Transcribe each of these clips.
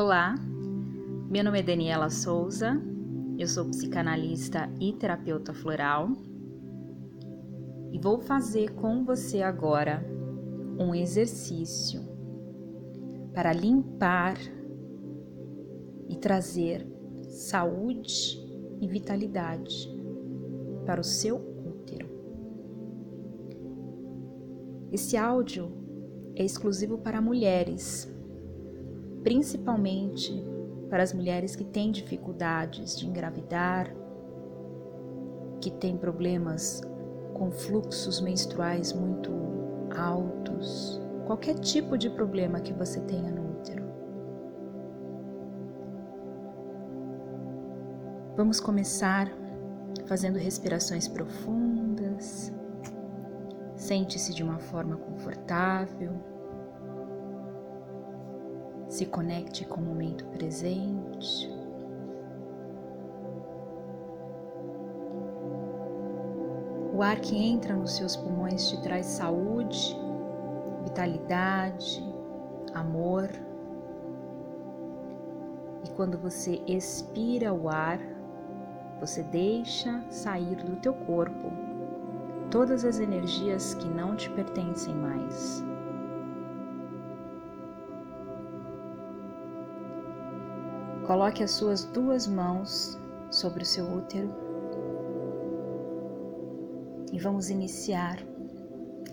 Olá, meu nome é Daniela Souza, eu sou psicanalista e terapeuta floral e vou fazer com você agora um exercício para limpar e trazer saúde e vitalidade para o seu útero. Esse áudio é exclusivo para mulheres principalmente para as mulheres que têm dificuldades de engravidar, que têm problemas com fluxos menstruais muito altos, qualquer tipo de problema que você tenha no útero. Vamos começar fazendo respirações profundas. Sente-se de uma forma confortável. Se conecte com o momento presente. O ar que entra nos seus pulmões te traz saúde, vitalidade, amor. E quando você expira o ar, você deixa sair do teu corpo todas as energias que não te pertencem mais. Coloque as suas duas mãos sobre o seu útero e vamos iniciar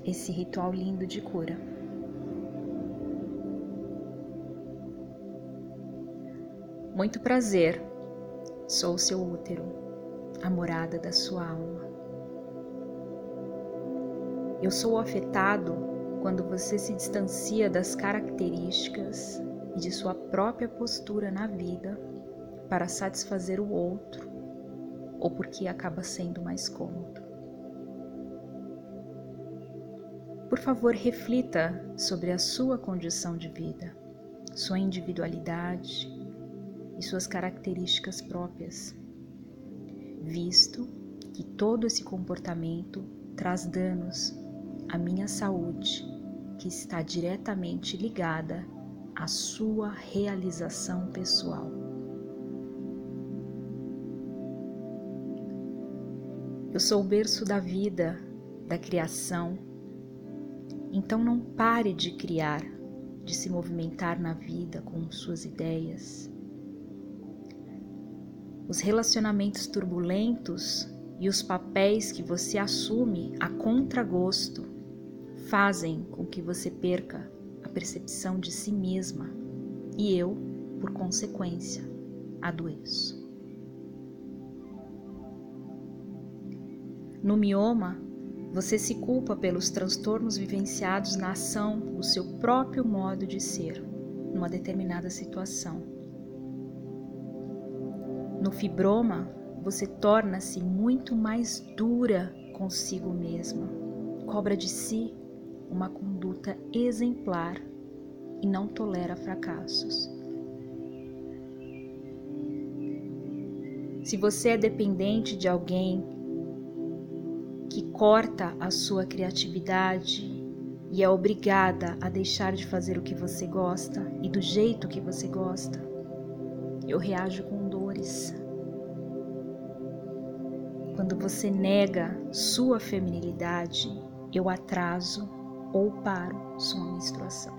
esse ritual lindo de cura. Muito prazer, sou o seu útero, a morada da sua alma. Eu sou afetado quando você se distancia das características e de sua própria postura na vida para satisfazer o outro ou porque acaba sendo mais cômodo. Por favor, reflita sobre a sua condição de vida, sua individualidade e suas características próprias, visto que todo esse comportamento traz danos à minha saúde, que está diretamente ligada a sua realização pessoal. Eu sou o berço da vida, da criação, então não pare de criar, de se movimentar na vida com suas ideias. Os relacionamentos turbulentos e os papéis que você assume a contragosto fazem com que você perca percepção de si mesma e eu, por consequência, adoeço. No mioma, você se culpa pelos transtornos vivenciados na ação do seu próprio modo de ser numa determinada situação. No fibroma, você torna-se muito mais dura consigo mesma, cobra de si uma conduta exemplar e não tolera fracassos. Se você é dependente de alguém que corta a sua criatividade e é obrigada a deixar de fazer o que você gosta e do jeito que você gosta, eu reajo com dores. Quando você nega sua feminilidade, eu atraso ou paro sua menstruação.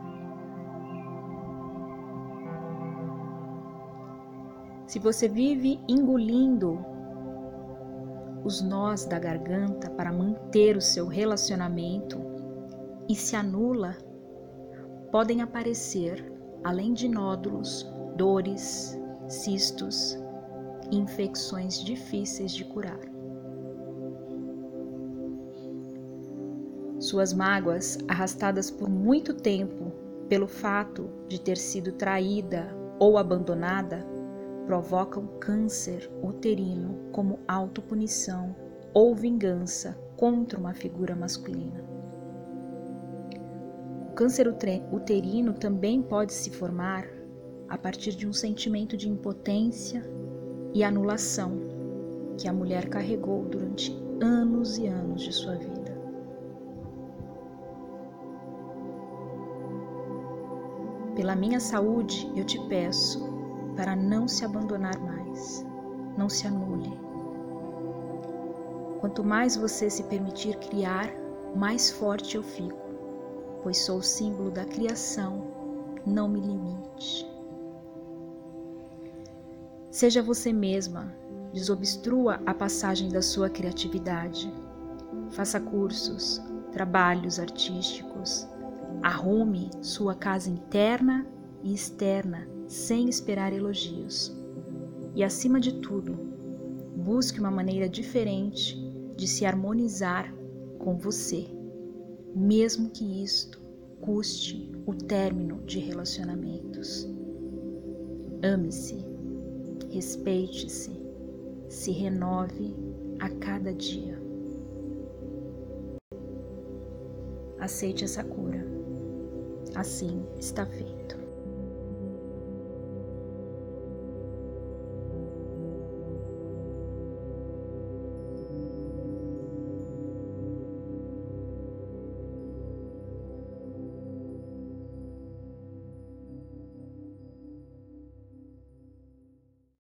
Se você vive engolindo os nós da garganta para manter o seu relacionamento e se anula, podem aparecer, além de nódulos, dores, cistos e infecções difíceis de curar. Suas mágoas, arrastadas por muito tempo pelo fato de ter sido traída ou abandonada, provocam câncer uterino como autopunição ou vingança contra uma figura masculina. O câncer uterino também pode se formar a partir de um sentimento de impotência e anulação que a mulher carregou durante anos e anos de sua vida. Pela minha saúde, eu te peço para não se abandonar mais, não se anule. Quanto mais você se permitir criar, mais forte eu fico, pois sou o símbolo da criação, não me limite. Seja você mesma, desobstrua a passagem da sua criatividade. Faça cursos, trabalhos artísticos, arrume sua casa interna e externa sem esperar elogios. E acima de tudo, busque uma maneira diferente de se harmonizar com você, mesmo que isto custe o término de relacionamentos. Ame-se, respeite-se, se renove a cada dia. Aceite essa cura. Assim está feito.